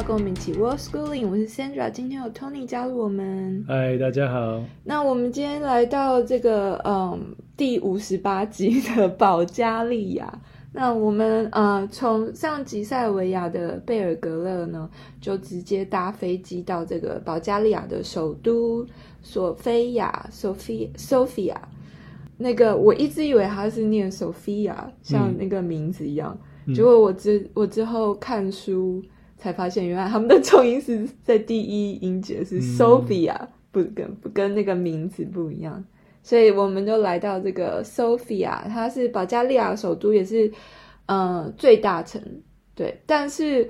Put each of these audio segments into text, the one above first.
到跟我们一起 World Schooling，我是 Sandra，今天有 Tony 加入我们。嗨，大家好。那我们今天来到这个嗯第五十八集的保加利亚。那我们呃从上集塞尔维亚的贝尔格勒呢，就直接搭飞机到这个保加利亚的首都索菲亚 （Sophia）。Sophia，那个我一直以为他是念 Sophia，像那个名字一样。嗯、结果我之我之后看书才发现，原来他们的重音是在第一音节是 Sophia，、嗯、不跟不跟那个名字不一样。所以我们就来到这个 Sophia，它是保加利亚首都，也是嗯、呃、最大城。对，但是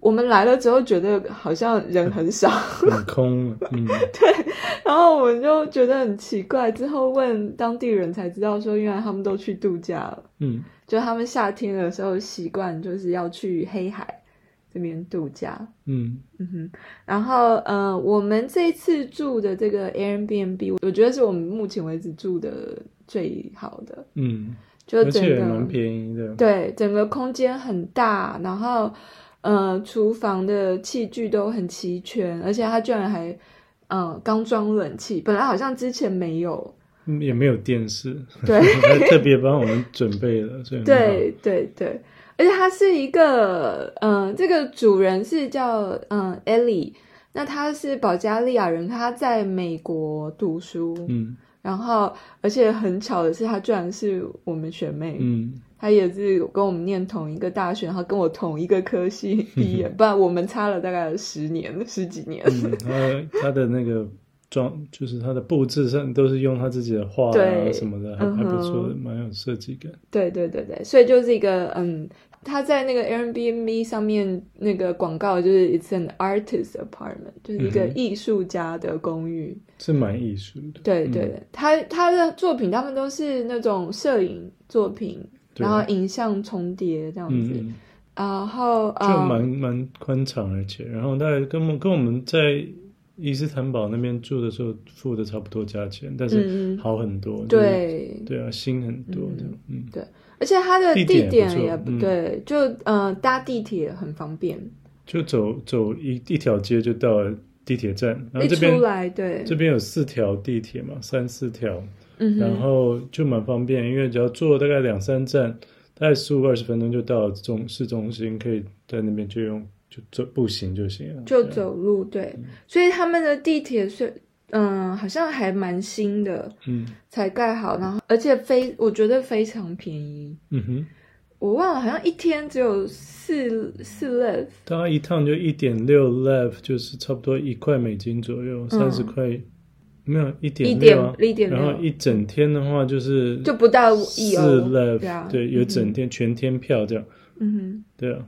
我们来了之后，觉得好像人很少，很空。嗯，对。然后我们就觉得很奇怪，之后问当地人才知道，说原来他们都去度假了。嗯，就他们夏天的时候习惯就是要去黑海。这边度假，嗯。嗯哼，然后呃，我们这次住的这个 Airbnb，我觉得是我们目前为止住的最好的，嗯，就整个蛮便宜的，对，整个空间很大，然后呃，厨房的器具都很齐全，而且它居然还呃刚装冷气，本来好像之前没有，也没有电视，对，还特别帮我们准备了，所以对对对。而且他是一个，嗯、呃，这个主人是叫嗯 Ellie，那他是保加利亚人，他在美国读书，嗯，然后而且很巧的是，他居然是我们学妹，嗯，他也是跟我们念同一个大学，然后跟我同一个科系 毕业，不然我们差了大概十年十几年，嗯、他他的那个装就是他的布置上都是用他自己的画啊什么的，还、嗯、还不错，蛮有设计感。对对对对，所以就是一个嗯。他在那个 Airbnb 上面那个广告就是 It's an artist apartment，就是一个艺术家的公寓，嗯、是蛮艺术的。对对，嗯、他他的作品他们都是那种摄影作品，然后影像重叠这样子，嗯、然后就蛮蛮宽敞，而且然后大概跟我跟我们在伊斯坦堡那边住的时候付的差不多价钱，但是好很多。对、嗯、对啊，新很多的，嗯，对。而且它的地点也不对，嗯、就呃搭地铁很方便，就走走一一条街就到了地铁站，然后这边出来对，这边有四条地铁嘛，三四条，嗯，然后就蛮方便，因为只要坐大概两三站，大概十五二十分钟就到中市中心，可以在那边就用就走步行就行了，就走路对，嗯、所以他们的地铁是。嗯，好像还蛮新的，嗯，才盖好，然后而且非我觉得非常便宜，嗯哼，我忘了，好像一天只有四四 lev，大概一趟就一点六 lev，就是差不多一块美金左右，三十块，没有一点六，一点，然后一整天的话就是就不到四 lev，对，有整天全天票这样，嗯哼，对啊，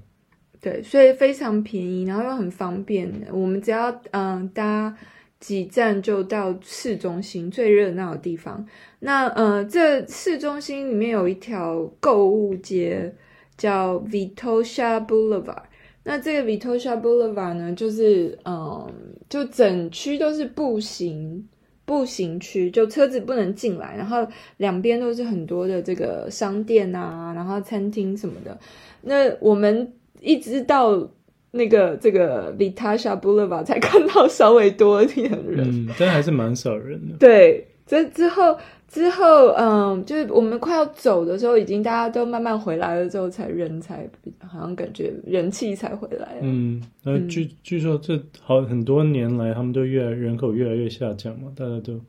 对，所以非常便宜，然后又很方便，我们只要嗯搭。几站就到市中心最热闹的地方。那呃，这市中心里面有一条购物街叫 Vitosha Boulevard。那这个 Vitosha Boulevard 呢，就是嗯、就整区都是步行步行区，就车子不能进来，然后两边都是很多的这个商店啊，然后餐厅什么的。那我们一直到。那个这个 Vitasha Boulevard 才看到稍微多一点人，嗯，但还是蛮少人的。对，这之后之后，嗯，就是我们快要走的时候，已经大家都慢慢回来了之后，才人才好像感觉人气才回来。嗯，那据、嗯、据说这好很多年来，他们都越来人口越来越下降嘛，大家都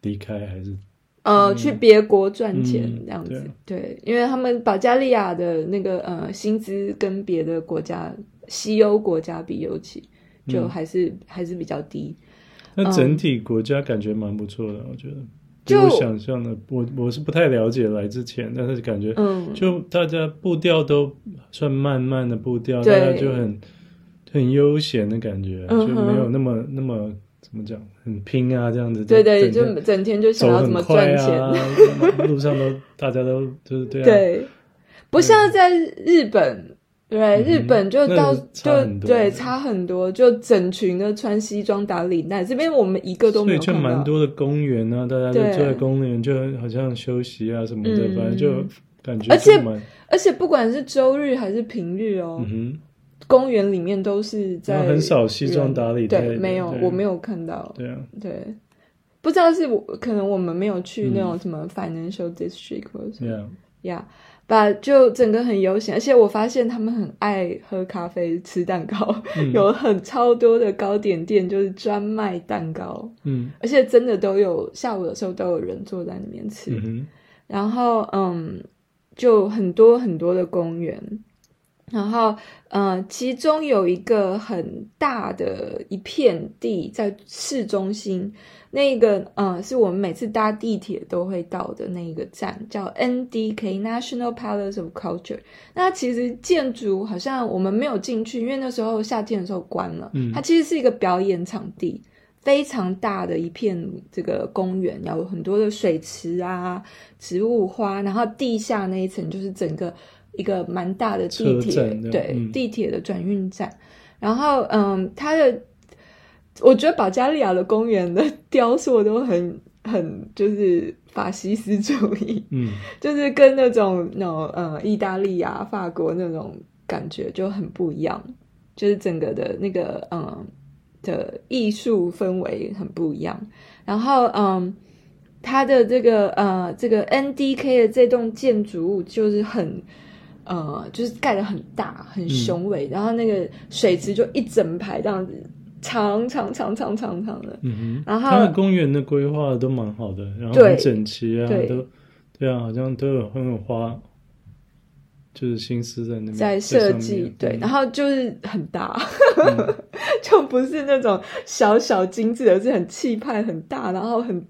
离开还是呃去别国赚钱、嗯、这样子。对，对，因为他们保加利亚的那个呃薪资跟别的国家。西欧国家比尤其就还是、嗯、还是比较低，那整体国家感觉蛮不错的，嗯、我觉得。就我想象的，我我是不太了解来之前，但是感觉，嗯，就大家步调都算慢慢的步调，大家就很很悠闲的感觉，嗯、就没有那么那么怎么讲，很拼啊这样子。对对，就整天就想要怎么赚钱，啊、路上都大家都就是这样。对，不像在日本。对，日本就到、嗯、就对差很多，就整群的穿西装打领带。这边我们一个都没有就蛮多的公园啊，大家就坐在公园，就好像休息啊什么的，反正就感觉。而且而且不管是周日还是平日哦，嗯、哼公园里面都是在很少西装打领带，对，没有，我没有看到。对啊，对，不知道是我可能我们没有去那种什么 financial district 或者什么呀。把就整个很悠闲，而且我发现他们很爱喝咖啡、吃蛋糕，嗯、有很超多的糕点店，就是专卖蛋糕。嗯，而且真的都有下午的时候都有人坐在里面吃。嗯、然后嗯，就很多很多的公园，然后呃，其中有一个很大的一片地在市中心。那个呃，是我们每次搭地铁都会到的那一个站，叫 NDK National Palace of Culture。那其实建筑好像我们没有进去，因为那时候夏天的时候关了。嗯，它其实是一个表演场地，非常大的一片这个公园，有很多的水池啊、植物花，然后地下那一层就是整个一个蛮大的地铁，对，嗯、地铁的转运站。然后嗯，它的。我觉得保加利亚的公园的 雕塑都很很就是法西斯主义，嗯，就是跟那种那种呃意大利啊、法国那种感觉就很不一样，就是整个的那个嗯的艺术氛围很不一样。然后嗯，它的这个呃这个 NDK 的这栋建筑物就是很呃就是盖的很大很雄伟，嗯、然后那个水池就一整排这样子。长长长长长长的，嗯哼，然后它的公园的规划都蛮好的，然后很整齐啊，对都对啊，好像都有很有花，就是心思在那边在设计，对，嗯、然后就是很大，嗯、就不是那种小小精致的，是很气派很大，然后很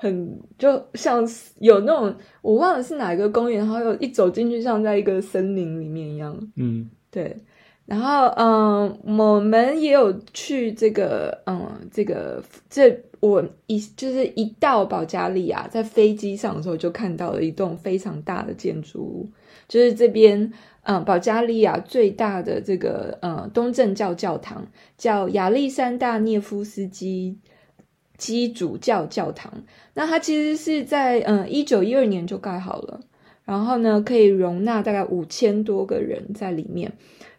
很就像有那种我忘了是哪一个公园，然后又一走进去像在一个森林里面一样，嗯，对。然后，嗯，我们也有去这个，嗯，这个，这我一就是一到保加利亚，在飞机上的时候就看到了一栋非常大的建筑物，就是这边，嗯，保加利亚最大的这个，嗯，东正教教堂，叫亚历山大涅夫斯基基主教教堂。那它其实是在，嗯，一九一二年就盖好了，然后呢，可以容纳大概五千多个人在里面。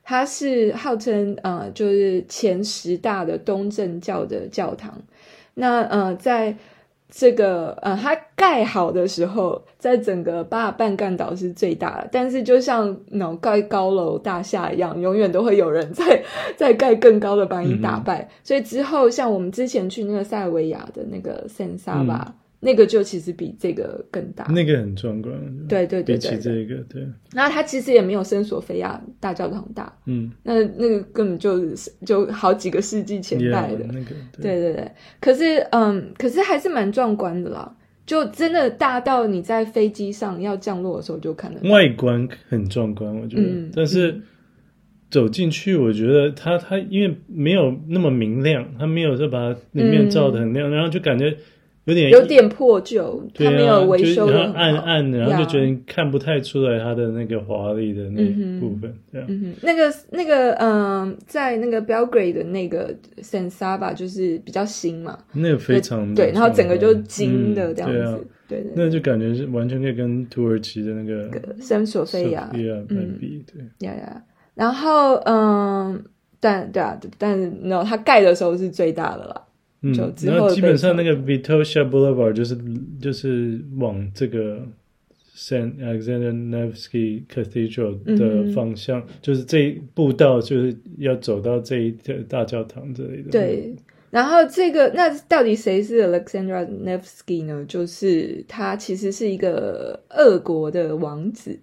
它是号称呃，就是前十大的东正教的教堂。那呃，在这个呃，它盖好的时候，在整个巴尔干半岛是最大的。但是就像那种盖高楼大厦一样，永远都会有人在 在盖更高的把你打败。嗯、所以之后，像我们之前去那个塞尔维亚的那个圣萨巴。嗯那个就其实比这个更大，那个很壮观。对对对，对，比起这个，对。然后它其实也没有圣索菲亚大教堂大，嗯，那那个根本就是就好几个世纪前代的，yeah, 那个，对，对对对。可是，嗯，可是还是蛮壮观的啦，就真的大到你在飞机上要降落的时候就看得到。外观很壮观，我觉得，嗯、但是走进去，我觉得它它因为没有那么明亮，它没有说把里面照的很亮，嗯、然后就感觉。有点有点破旧，它没有维修的，暗暗的，然后就觉得看不太出来它的那个华丽的那部分，这样。那个那个嗯，在那个 Belgrade 的那个 San Saba 就是比较新嘛，那个非常对，然后整个就金的这样子，对对，那就感觉是完全可以跟土耳其的那个圣索菲亚嗯。比，对。呀呀，然后嗯，但对啊，但是 no，它盖的时候是最大的了。嗯，然后基本上那个 Vitosha Boulevard 就是就是往这个 Saint Alexander Nevsky Cathedral 的方向，嗯、就是这一步道就是要走到这一个大教堂这里的。对，然后这个那到底谁是 Alexander Nevsky 呢？就是他其实是一个俄国的王子。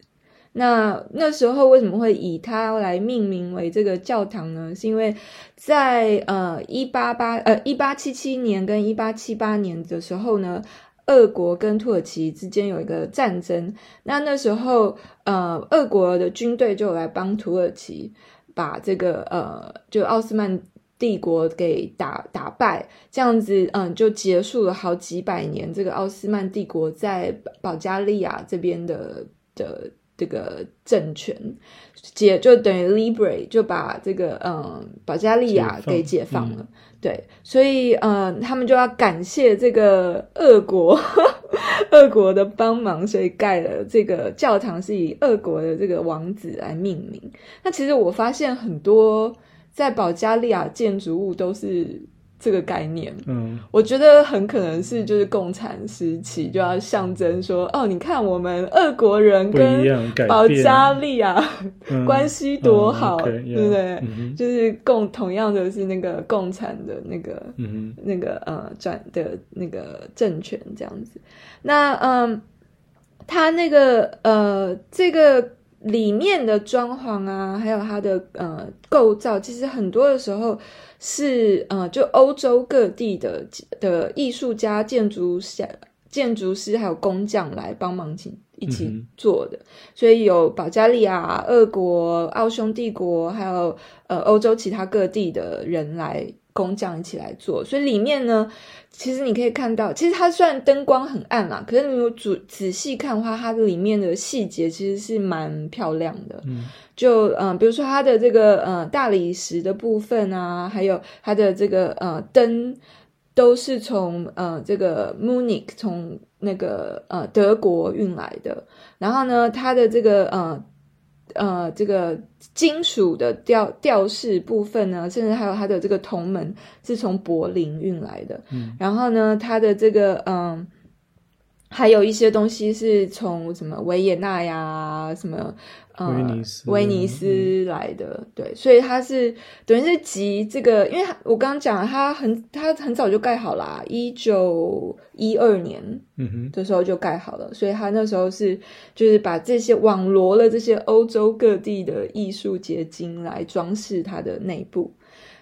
那那时候为什么会以它来命名为这个教堂呢？是因为在呃一八八呃一八七七年跟一八七八年的时候呢，俄国跟土耳其之间有一个战争。那那时候呃俄国的军队就来帮土耳其把这个呃就奥斯曼帝国给打打败，这样子嗯就结束了好几百年这个奥斯曼帝国在保加利亚这边的的。这个政权解就等于 Libre 就把这个嗯保加利亚给解放了，嗯、对，所以嗯他们就要感谢这个俄国 俄国的帮忙，所以盖了这个教堂是以俄国的这个王子来命名。那其实我发现很多在保加利亚建筑物都是。这个概念，嗯，我觉得很可能是就是共产时期就要象征说，哦，你看我们俄国人跟保加利亚 关系多好，嗯嗯 okay, yeah, 对不对？嗯、就是共同样的是那个共产的那个，嗯、那个呃转的那个政权这样子。那嗯，他那个呃这个。里面的装潢啊，还有它的呃构造，其实很多的时候是呃，就欧洲各地的的艺术家、建筑师、建筑师还有工匠来帮忙一起一起做的。嗯、所以有保加利亚、俄国、奥匈帝国，还有呃欧洲其他各地的人来。工匠一起来做，所以里面呢，其实你可以看到，其实它虽然灯光很暗啦，可是你如果仔仔细看的话，它的里面的细节其实是蛮漂亮的。嗯，就嗯、呃，比如说它的这个呃大理石的部分啊，还有它的这个呃灯，都是从呃这个 Munich 从那个呃德国运来的。然后呢，它的这个呃。呃，这个金属的吊吊饰部分呢，甚至还有它的这个铜门是从柏林运来的。嗯，然后呢，它的这个嗯、呃，还有一些东西是从什么维也纳呀，什么。威尼斯，威尼斯来的，嗯、对，所以它是等于是集这个，因为我刚刚讲它很，它很早就盖好啦，一九一二年的时候就盖好了，嗯、所以它那时候是就是把这些网罗了这些欧洲各地的艺术结晶来装饰它的内部，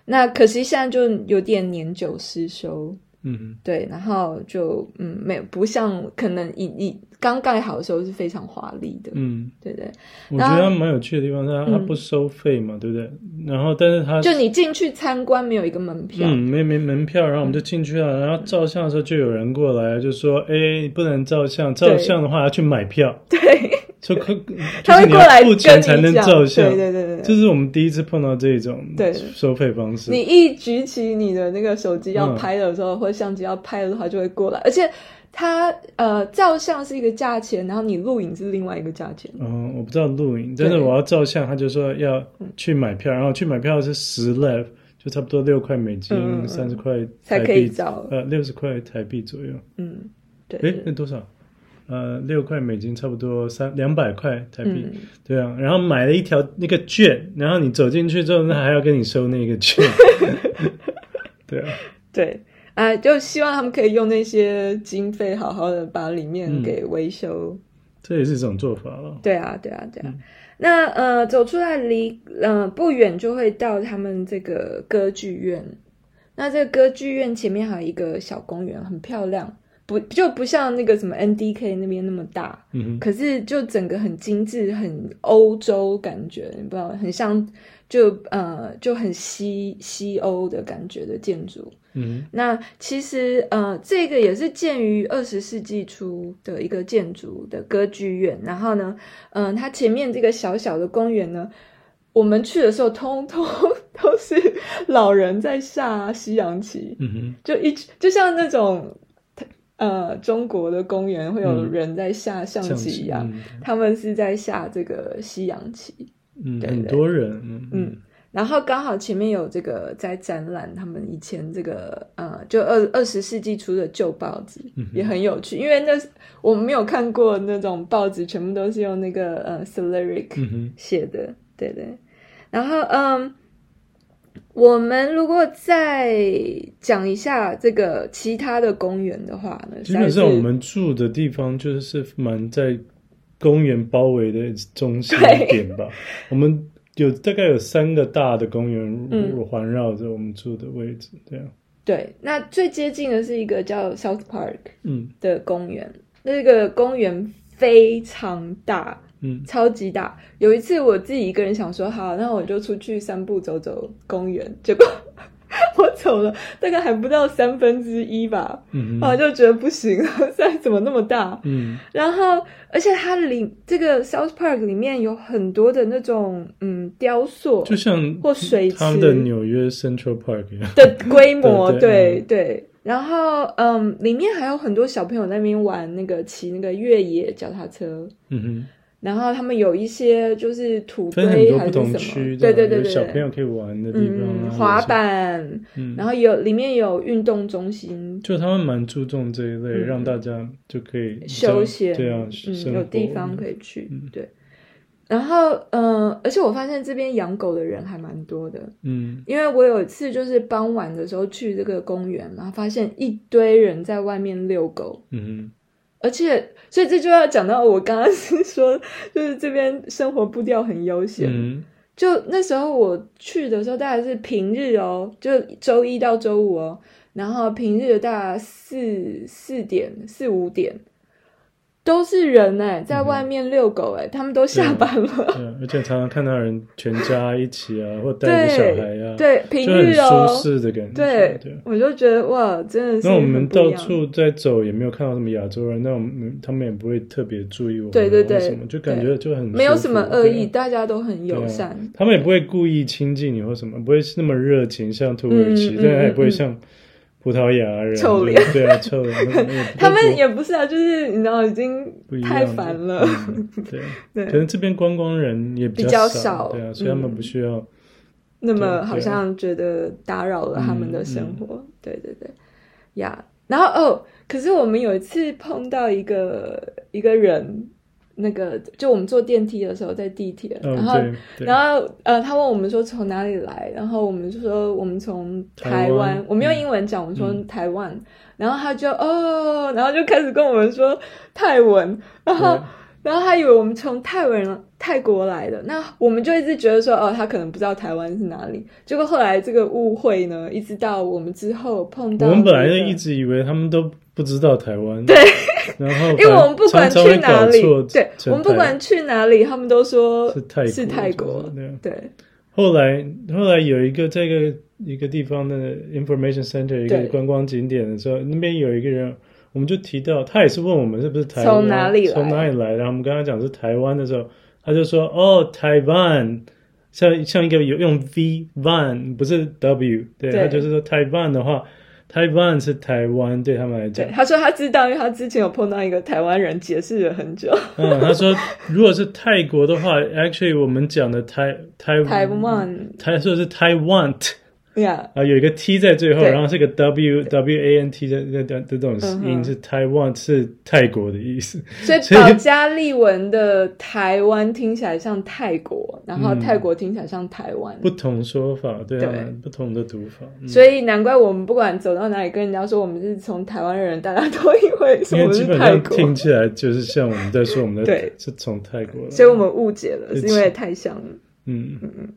那可惜现在就有点年久失修。嗯，对，然后就嗯，没有不像可能一一刚盖好的时候是非常华丽的，嗯，对对。我觉得它蛮有趣的地方是它它不收费嘛，嗯、对不对？然后但是它就你进去参观没有一个门票，嗯，没没门票，然后我们就进去了，嗯、然后照相的时候就有人过来就说，哎，不能照相，照相的话要去买票，对。就可，他会过来付钱才能照相，对对对对，这是我们第一次碰到这种收费方式。你一举起你的那个手机要拍的时候，嗯、或者相机要拍的话，就会过来。而且他呃，照相是一个价钱，然后你录影是另外一个价钱。嗯，我不知道录影，但是我要照相，他就说要去买票，然后去买票是十 lev，就差不多六块美金，三十块才可以照，呃，六十块台币左右。嗯，对，诶，那多少？呃，六块美金差不多三两百块台币，嗯、对啊。然后买了一条那个券，然后你走进去之后，那还要跟你收那个券，对啊。对，啊、呃，就希望他们可以用那些经费，好好的把里面给维修。嗯、这也是一种做法了。对啊，对啊，对啊。嗯、那呃，走出来离呃不远就会到他们这个歌剧院。那这个歌剧院前面还有一个小公园，很漂亮。不就不像那个什么 NDK 那边那么大，嗯，可是就整个很精致，很欧洲感觉，你不知道，很像就呃就很西西欧的感觉的建筑。嗯，那其实呃这个也是建于二十世纪初的一个建筑的歌剧院。然后呢，嗯、呃，它前面这个小小的公园呢，我们去的时候通通 都是老人在下西洋棋。嗯哼，就一就像那种。呃，中国的公园会有人在下象棋一样，嗯、他们是在下这个西洋棋。嗯，对对很多人。嗯，嗯，然后刚好前面有这个在展览，他们以前这个呃，就二二十世纪初的旧报纸，嗯、也很有趣。因为那我们没有看过那种报纸，全部都是用那个呃 Cyrillic 写的，嗯、哼对对。然后嗯。我们如果再讲一下这个其他的公园的话呢，基本上我们住的地方就是蛮在公园包围的中心点吧。我们有大概有三个大的公园环绕着我们住的位置，这样、嗯。对，那最接近的是一个叫 South Park 嗯的公园，嗯、那个公园非常大。嗯，超级大。有一次我自己一个人想说，好，那我就出去散步走走公园。结果 我走了大概还不到三分之一吧，嗯，然后就觉得不行，现在怎么那么大？嗯，然后而且它里这个 South Park 里面有很多的那种嗯雕塑，就像或水池，他们的纽约 Central Park 一样的规模，对对。然后嗯，里面还有很多小朋友在那边玩那个骑那个越野脚踏车。嗯哼。然后他们有一些就是土堆还是什么，对对对对，小朋友可以玩的地方，嗯、滑板，嗯、然后有里面有运动中心，就他们蛮注重这一类，嗯、让大家就可以休闲，对啊，嗯，有地方可以去，嗯、对。然后嗯、呃，而且我发现这边养狗的人还蛮多的，嗯，因为我有一次就是傍晚的时候去这个公园，然后发现一堆人在外面遛狗，嗯哼。而且，所以这就要讲到我刚刚是说，就是这边生活步调很悠闲。嗯、就那时候我去的时候，大概是平日哦，就周一到周五哦，然后平日大概四四点四五点。都是人哎，在外面遛狗哎，他们都下班了。对，而且常常看到人全家一起啊，或带着小孩啊，对，平日哦，舒适的感觉。对，我就觉得哇，真的是。那我们到处在走，也没有看到什么亚洲人，那我们他们也不会特别注意我们，对对对，什么就感觉就很没有什么恶意，大家都很友善。他们也不会故意亲近你或什么，不会那么热情，像土耳其，但也不会像。葡萄牙人，臭脸，对啊，臭脸。他们 也不是啊，就是你知道，已经太烦了。对对，可能这边观光人也比较少，对啊，所以他们不需要那么好像觉得打扰了他们的生活。对对对，呀，然后哦，可是我们有一次碰到一个一个人。那个就我们坐电梯的时候，在地铁，然后然后呃，他问我们说从哪里来，然后我们就说我们从台湾，我们用英文讲，我们说台湾，嗯、然后他就哦，然后就开始跟我们说泰文，然后对然后他以为我们从泰文泰国来的，那我们就一直觉得说哦，他可能不知道台湾是哪里，结果后来这个误会呢，一直到我们之后碰到、这个，我们本来就一直以为他们都不知道台湾，对。然后，因为我们不管去哪里，对，我们不管去哪里，他们都说是泰是泰国。对，后来后来有一个这个一个地方的 information center 一个观光景点的时候，那边有一个人，我们就提到他也是问我们是不是台湾，从哪里来，从哪里来。然后我们跟他讲是台湾的时候，他就说哦，台湾，像像一个有用 V van 不是 W，对，他就是说台湾的话。台湾是台湾，对他们来讲。他说他知道，因为他之前有碰到一个台湾人，解释了很久。嗯，他说 如果是泰国的话，actually 我们讲的台台台湾，他说是台湾。Yeah. 啊，有一个 T 在最后，然后是个 W W A N T 的的的这种音是台湾，是泰国的意思。所以保加利文的台湾听起来像泰国，然后泰国听起来像台湾。不同说法，对啊，不同的读法。所以难怪我们不管走到哪里，跟人家说我们是从台湾人，大家都以为是我们是泰国。因为基本上听起来就是像我们在说我们的，对，是从泰国。所以我们误解了，是因为太像了。嗯嗯嗯。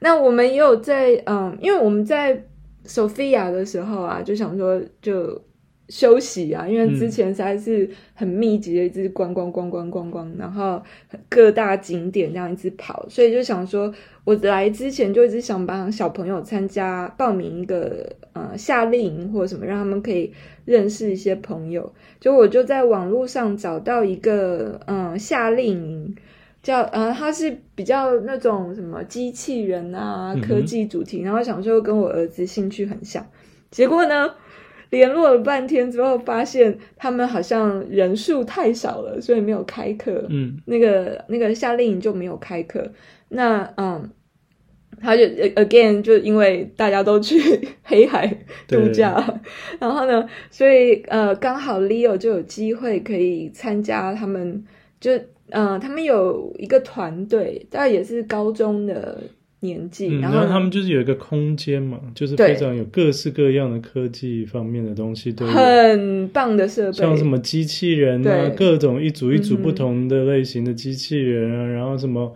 那我们也有在嗯，因为我们在索菲亚的时候啊，就想说就休息啊，因为之前实在是很密集的一直逛逛逛逛逛逛，然后各大景点这样一直跑，所以就想说，我来之前就一直想帮小朋友参加报名一个呃夏令营或者什么，让他们可以认识一些朋友。就我就在网络上找到一个嗯夏令营。叫呃，他是比较那种什么机器人啊，科技主题，嗯、然后想说跟我儿子兴趣很像，结果呢，联络了半天之后，发现他们好像人数太少了，所以没有开课。嗯，那个那个夏令营就没有开课。那嗯，他就 again 就因为大家都去 黑海度假，然后呢，所以呃，刚好 Leo 就有机会可以参加他们就。嗯、呃，他们有一个团队，大概也是高中的年纪，嗯、然后他们就是有一个空间嘛，就是非常有各式各样的科技方面的东西，对，很棒的设备，像什么机器人啊，各种一组一组不同的类型的机器人啊，嗯、然后什么。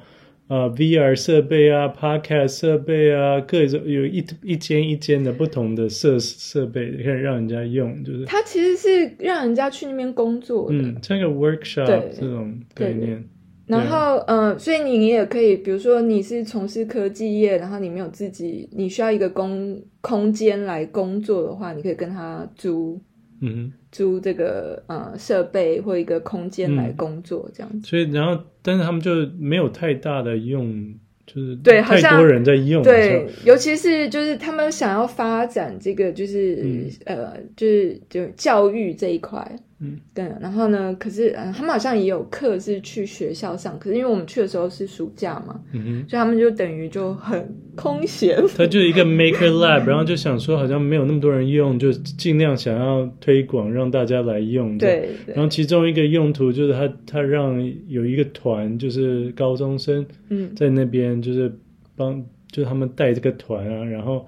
啊，VR 设备啊，Podcast 设备啊，各种有一一间一间的不同的设设备可以让人家用，就是它其实是让人家去那边工作的，嗯，像一个 workshop 对这种概念。然后，嗯、呃，所以你也可以，比如说你是从事科技业，然后你没有自己，你需要一个工空间来工作的话，你可以跟他租。嗯，租这个呃设备或一个空间来工作这样子，嗯、所以然后但是他们就没有太大的用，就是对，好像太多人在用，对，尤其是就是他们想要发展这个，就是、嗯、呃，就是就教育这一块，嗯，对。然后呢，可是、呃、他们好像也有课是去学校上，可是因为我们去的时候是暑假嘛，嗯哼，所以他们就等于就很空闲。他就一个 Maker Lab，然后就想说好像没有那么多人用，就尽量想要推广让大家来用，对。对，然后其中一个用途就是他他让有一个团，就是高中生，嗯，在那边。就是帮，就是他们带这个团啊，然后，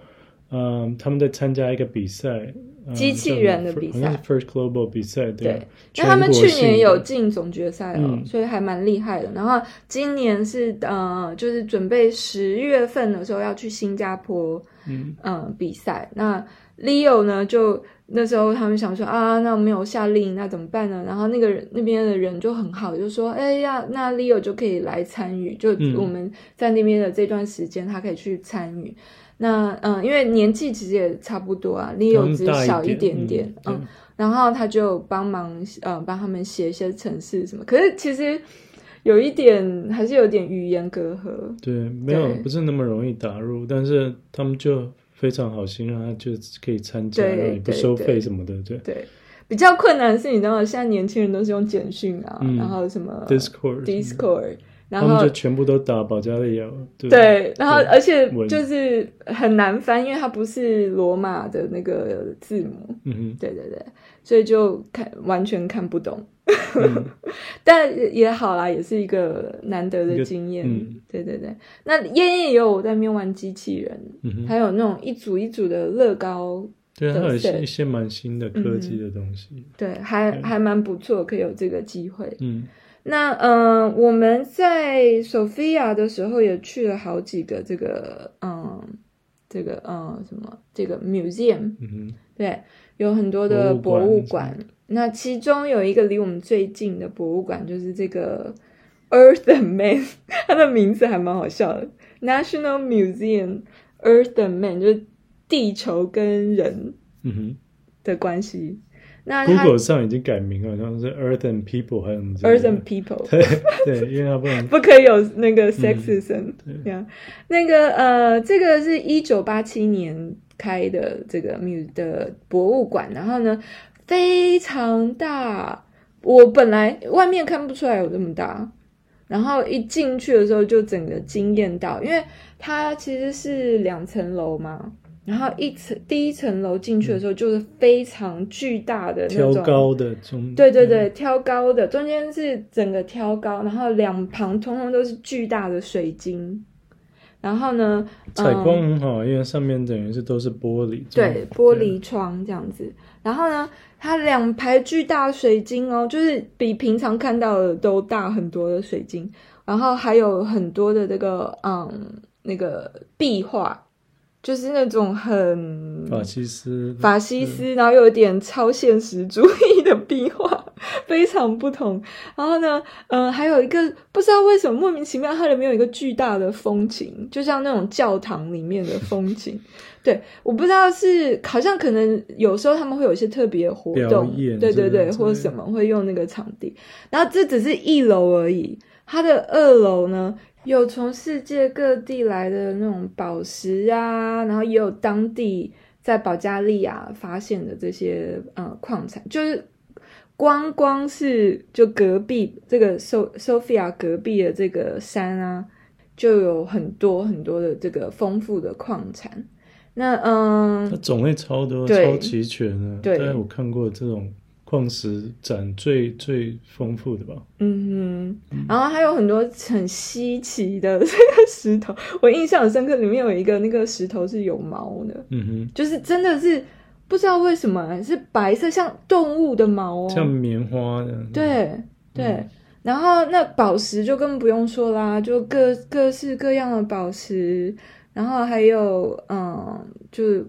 嗯，他们在参加一个比赛，机器人的比赛，First Global 比赛，对。对，那他们去年有进总决赛了，嗯，所以还蛮厉害的。然后今年是呃，就是准备十月份的时候要去新加坡，嗯，呃，比赛。那 Leo 呢就。那时候他们想说啊，那我没有夏令营，那怎么办呢？然后那个人那边的人就很好，就说哎呀，那 Leo 就可以来参与，就我们在那边的这段时间，他可以去参与。嗯、那嗯，因为年纪其实也差不多啊，Leo 只小一点点，嗯，嗯，然后他就帮忙呃帮他们写一些程式什么。可是其实有一点还是有点语言隔阂，对，没有不是那么容易打入，但是他们就。非常好心，让他就可以参加，也不收费什么的，对。对，比较困难的是，你知道吗？现在年轻人都是用简讯啊、嗯，然后什么 Discord、Discord，然后他们就全部都打保加利亚。对，对然后而且就是很难翻，因为它不是罗马的那个字母。嗯哼，对对对，所以就看完全看不懂。嗯、但也好啦，也是一个难得的经验。嗯、对对对，那燕燕也有我在那边玩机器人、嗯，还有那种一组一组的乐高。对，还有一些蛮新的科技的东西。嗯、对，还还蛮不错，可以有这个机会。嗯，那嗯、呃，我们在索菲亚的时候也去了好几个这个嗯，这个嗯什么这个 museum。嗯对，有很多的博物馆。那其中有一个离我们最近的博物馆，就是这个 Earth and Man，它的名字还蛮好笑的，National Museum Earth and Man，就是地球跟人的关系。嗯、那 Google 上已经改名了，好像是 Earth and People，还有什么 Earth and People，对对，因为它不能 不可以有那个 sexism，嗯、对呀。那个呃，这个是一九八七年开的这个 Muse 的博物馆，然后呢。非常大，我本来外面看不出来有这么大，然后一进去的时候就整个惊艳到，因为它其实是两层楼嘛，然后一层第一层楼进去的时候就是非常巨大的那种挑高的中，对对对，挑高的中间是整个挑高，然后两旁通通都是巨大的水晶。然后呢，采光很好，嗯，因为上面等于是都是玻璃，对，玻璃窗这样子。然后呢，它两排巨大水晶哦，就是比平常看到的都大很多的水晶。然后还有很多的这个嗯，那个壁画。就是那种很法西斯，法西斯，然后又有点超现实主义的壁画，非常不同。然后呢，嗯、呃，还有一个不知道为什么莫名其妙，它里面有一个巨大的风景，就像那种教堂里面的风景。对，我不知道是好像可能有时候他们会有一些特别活动，对对对，或者什么会用那个场地。然后这只是一楼而已，它的二楼呢？有从世界各地来的那种宝石啊，然后也有当地在保加利亚发现的这些呃矿产，就是光光是就隔壁这个 So Sofia 隔壁的这个山啊，就有很多很多的这个丰富的矿产。那嗯，它种类超多，超齐全啊。对，我看过这种。矿石展最最丰富的吧，嗯哼，然后还有很多很稀奇的这个石头，我印象很深刻，里面有一个那个石头是有毛的，嗯哼，就是真的是不知道为什么是白色，像动物的毛哦，像棉花的，对对、嗯，然后那宝石就更不用说啦，就各各式各样的宝石，然后还有嗯，就。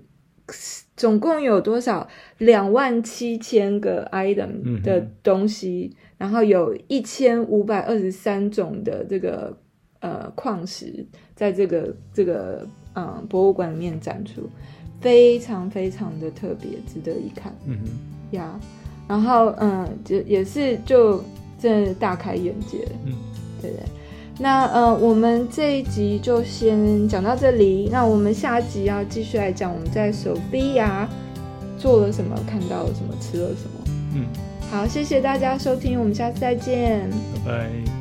总共有多少？两万七千个 item 的东西，嗯、然后有一千五百二十三种的这个呃矿石，在这个这个嗯、呃、博物馆里面展出，非常非常的特别，值得一看。嗯哼，呀，然后嗯，就也是就真的大开眼界。嗯，对对。那呃，我们这一集就先讲到这里。那我们下集要继续来讲我们在手臂呀做了什么，看到了什么，吃了什么。嗯，好，谢谢大家收听，我们下次再见，拜拜。